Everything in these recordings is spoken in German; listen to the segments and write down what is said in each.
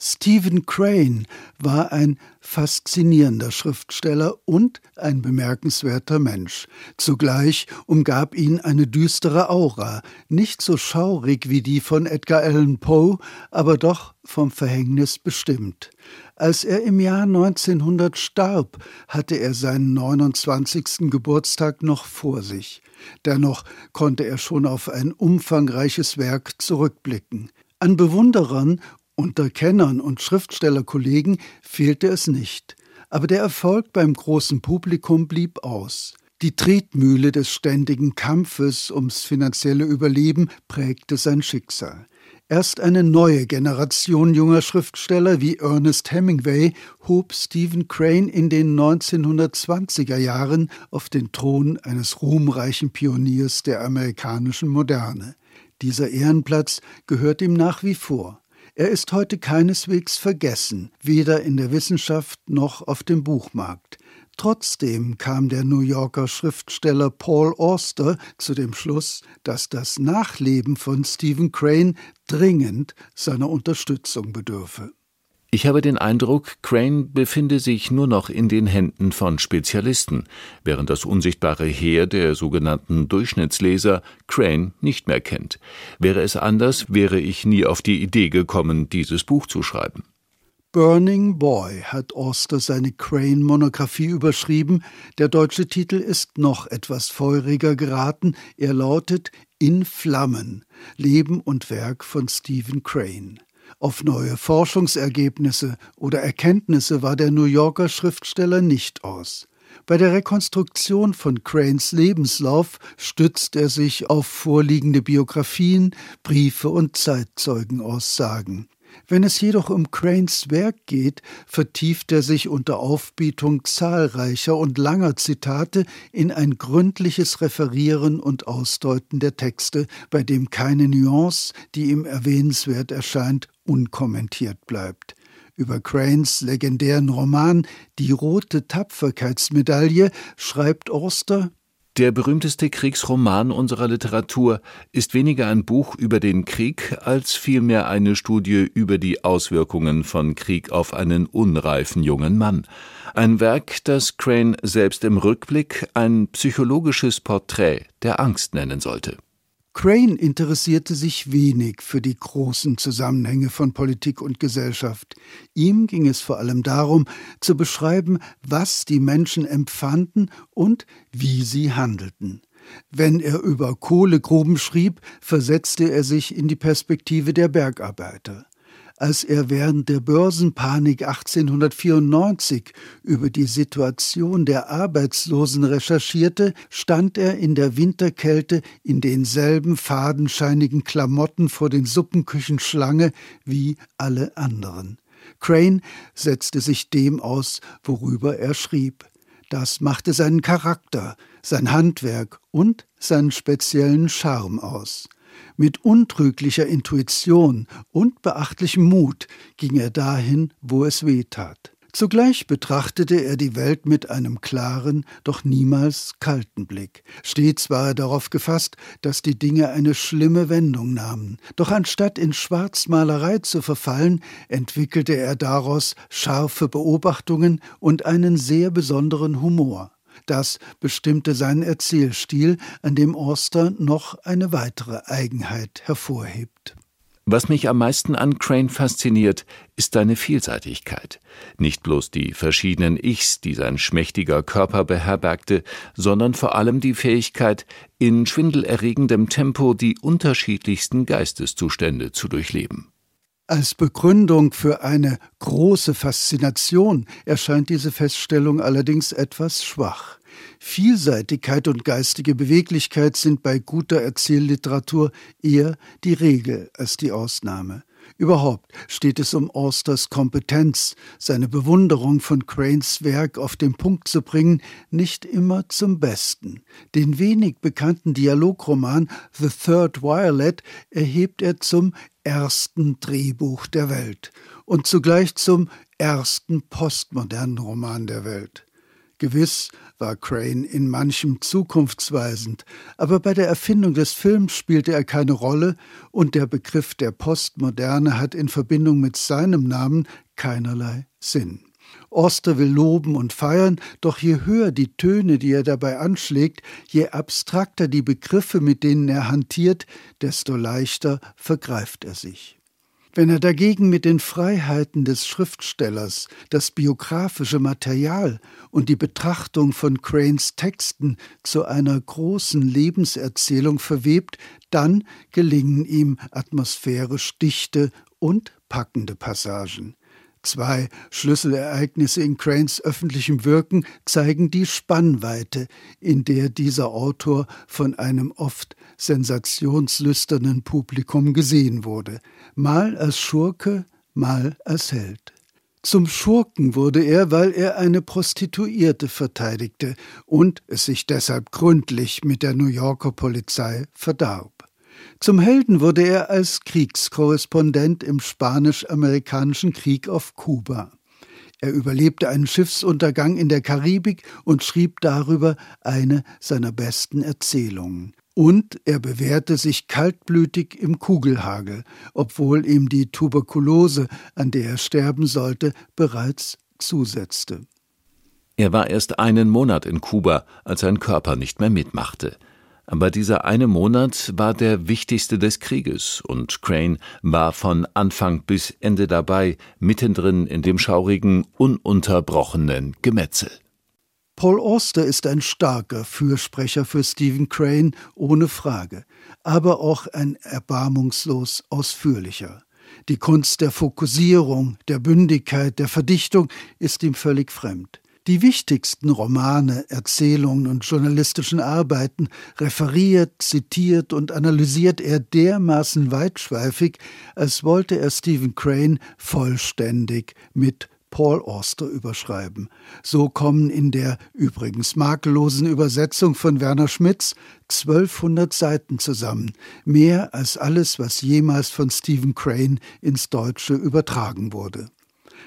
Stephen Crane war ein faszinierender Schriftsteller und ein bemerkenswerter Mensch. Zugleich umgab ihn eine düstere Aura, nicht so schaurig wie die von Edgar Allan Poe, aber doch vom Verhängnis bestimmt. Als er im Jahr 1900 starb, hatte er seinen 29. Geburtstag noch vor sich. Dennoch konnte er schon auf ein umfangreiches Werk zurückblicken. An Bewunderern unter Kennern und Schriftstellerkollegen fehlte es nicht, aber der Erfolg beim großen Publikum blieb aus. Die Tretmühle des ständigen Kampfes ums finanzielle Überleben prägte sein Schicksal. Erst eine neue Generation junger Schriftsteller wie Ernest Hemingway hob Stephen Crane in den 1920er Jahren auf den Thron eines ruhmreichen Pioniers der amerikanischen Moderne. Dieser Ehrenplatz gehört ihm nach wie vor. Er ist heute keineswegs vergessen, weder in der Wissenschaft noch auf dem Buchmarkt. Trotzdem kam der New Yorker Schriftsteller Paul Auster zu dem Schluss, dass das Nachleben von Stephen Crane dringend seiner Unterstützung bedürfe. Ich habe den Eindruck, Crane befinde sich nur noch in den Händen von Spezialisten, während das unsichtbare Heer der sogenannten Durchschnittsleser Crane nicht mehr kennt. Wäre es anders, wäre ich nie auf die Idee gekommen, dieses Buch zu schreiben. Burning Boy hat Oster seine Crane-Monographie überschrieben. Der deutsche Titel ist noch etwas feuriger geraten. Er lautet In Flammen. Leben und Werk von Stephen Crane. Auf neue Forschungsergebnisse oder Erkenntnisse war der New Yorker Schriftsteller nicht aus. Bei der Rekonstruktion von Cranes Lebenslauf stützt er sich auf vorliegende Biografien, Briefe und Zeitzeugenaussagen. Wenn es jedoch um Cranes Werk geht, vertieft er sich unter Aufbietung zahlreicher und langer Zitate in ein gründliches Referieren und Ausdeuten der Texte, bei dem keine Nuance, die ihm erwähnenswert erscheint, unkommentiert bleibt. Über Cranes legendären Roman Die rote Tapferkeitsmedaille schreibt Orster der berühmteste Kriegsroman unserer Literatur ist weniger ein Buch über den Krieg als vielmehr eine Studie über die Auswirkungen von Krieg auf einen unreifen jungen Mann. Ein Werk, das Crane selbst im Rückblick ein psychologisches Porträt der Angst nennen sollte. Crane interessierte sich wenig für die großen Zusammenhänge von Politik und Gesellschaft. Ihm ging es vor allem darum, zu beschreiben, was die Menschen empfanden und wie sie handelten. Wenn er über Kohlegruben schrieb, versetzte er sich in die Perspektive der Bergarbeiter als er während der Börsenpanik 1894 über die Situation der Arbeitslosen recherchierte, stand er in der Winterkälte in denselben fadenscheinigen Klamotten vor den Suppenküchen Schlange wie alle anderen. Crane setzte sich dem aus, worüber er schrieb. Das machte seinen Charakter, sein Handwerk und seinen speziellen Charme aus. Mit untrüglicher Intuition und beachtlichem Mut ging er dahin, wo es weh tat. Zugleich betrachtete er die Welt mit einem klaren, doch niemals kalten Blick. Stets war er darauf gefasst, dass die Dinge eine schlimme Wendung nahmen. Doch anstatt in Schwarzmalerei zu verfallen, entwickelte er daraus scharfe Beobachtungen und einen sehr besonderen Humor. Das bestimmte seinen Erzählstil, an dem Orster noch eine weitere Eigenheit hervorhebt. Was mich am meisten an Crane fasziniert, ist seine Vielseitigkeit. Nicht bloß die verschiedenen Ichs, die sein schmächtiger Körper beherbergte, sondern vor allem die Fähigkeit, in schwindelerregendem Tempo die unterschiedlichsten Geisteszustände zu durchleben. Als Begründung für eine große Faszination erscheint diese Feststellung allerdings etwas schwach. Vielseitigkeit und geistige Beweglichkeit sind bei guter Erzählliteratur eher die Regel als die Ausnahme. Überhaupt steht es um Austers Kompetenz, seine Bewunderung von Cranes Werk auf den Punkt zu bringen, nicht immer zum Besten. Den wenig bekannten Dialogroman The Third Violet erhebt er zum ersten Drehbuch der Welt und zugleich zum ersten postmodernen Roman der Welt. Gewiss war Crane in manchem zukunftsweisend, aber bei der Erfindung des Films spielte er keine Rolle und der Begriff der Postmoderne hat in Verbindung mit seinem Namen keinerlei Sinn. Oster will loben und feiern, doch je höher die Töne, die er dabei anschlägt, je abstrakter die Begriffe, mit denen er hantiert, desto leichter vergreift er sich. Wenn er dagegen mit den Freiheiten des Schriftstellers das biografische Material und die Betrachtung von Cranes Texten zu einer großen Lebenserzählung verwebt, dann gelingen ihm atmosphärisch dichte und packende Passagen. Zwei Schlüsselereignisse in Cranes öffentlichem Wirken zeigen die Spannweite, in der dieser Autor von einem oft sensationslüsternen Publikum gesehen wurde, mal als Schurke, mal als Held. Zum Schurken wurde er, weil er eine Prostituierte verteidigte und es sich deshalb gründlich mit der New Yorker Polizei verdarb. Zum Helden wurde er als Kriegskorrespondent im Spanisch-Amerikanischen Krieg auf Kuba. Er überlebte einen Schiffsuntergang in der Karibik und schrieb darüber eine seiner besten Erzählungen. Und er bewährte sich kaltblütig im Kugelhagel, obwohl ihm die Tuberkulose, an der er sterben sollte, bereits zusetzte. Er war erst einen Monat in Kuba, als sein Körper nicht mehr mitmachte. Aber dieser eine Monat war der wichtigste des Krieges, und Crane war von Anfang bis Ende dabei, mittendrin in dem schaurigen, ununterbrochenen Gemetzel. Paul Auster ist ein starker Fürsprecher für Stephen Crane, ohne Frage, aber auch ein erbarmungslos ausführlicher. Die Kunst der Fokussierung, der Bündigkeit, der Verdichtung ist ihm völlig fremd. Die wichtigsten Romane, Erzählungen und journalistischen Arbeiten referiert, zitiert und analysiert er dermaßen weitschweifig, als wollte er Stephen Crane vollständig mit Paul Auster überschreiben. So kommen in der übrigens makellosen Übersetzung von Werner Schmitz 1200 Seiten zusammen, mehr als alles, was jemals von Stephen Crane ins Deutsche übertragen wurde.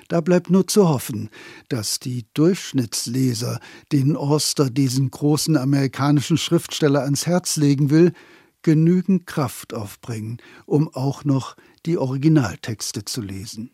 Da bleibt nur zu hoffen, dass die Durchschnittsleser, denen Orster diesen großen amerikanischen Schriftsteller ans Herz legen will, genügend Kraft aufbringen, um auch noch die Originaltexte zu lesen.